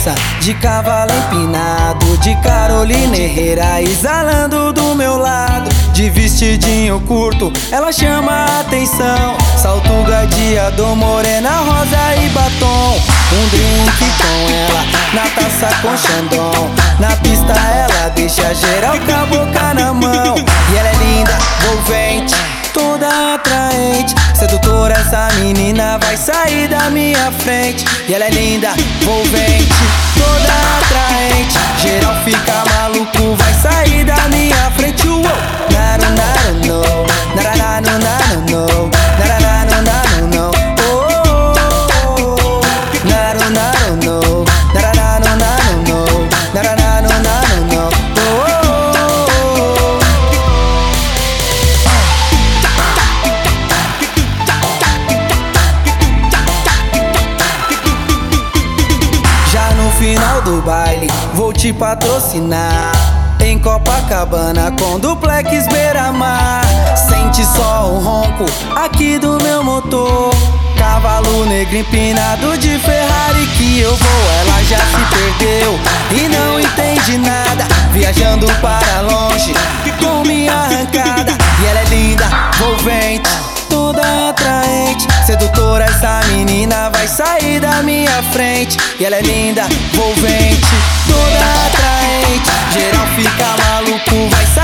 dança de cavalo empinado, de Carolina Herrera exalando do meu lado. De vestidinho curto, ela chama a atenção. Salto gadeado, morena, rosa e batom. Um drink com ela, na taça com Xandão. Na pista ela deixa geral com a boca na mão. E ela é linda, envolvente, toda atraente. Sedutora, essa menina vai sair da minha frente. E ela é linda, envolvente, final do baile, vou te patrocinar. Em Copacabana com duplex beira-mar. Sente só o ronco aqui do meu motor. Cavalo negro empinado de Ferrari que eu vou. Ela já se perdeu e não entende Sedutora, essa menina vai sair da minha frente. E ela é linda, envolvente, toda atraente. Geral fica maluco, vai sair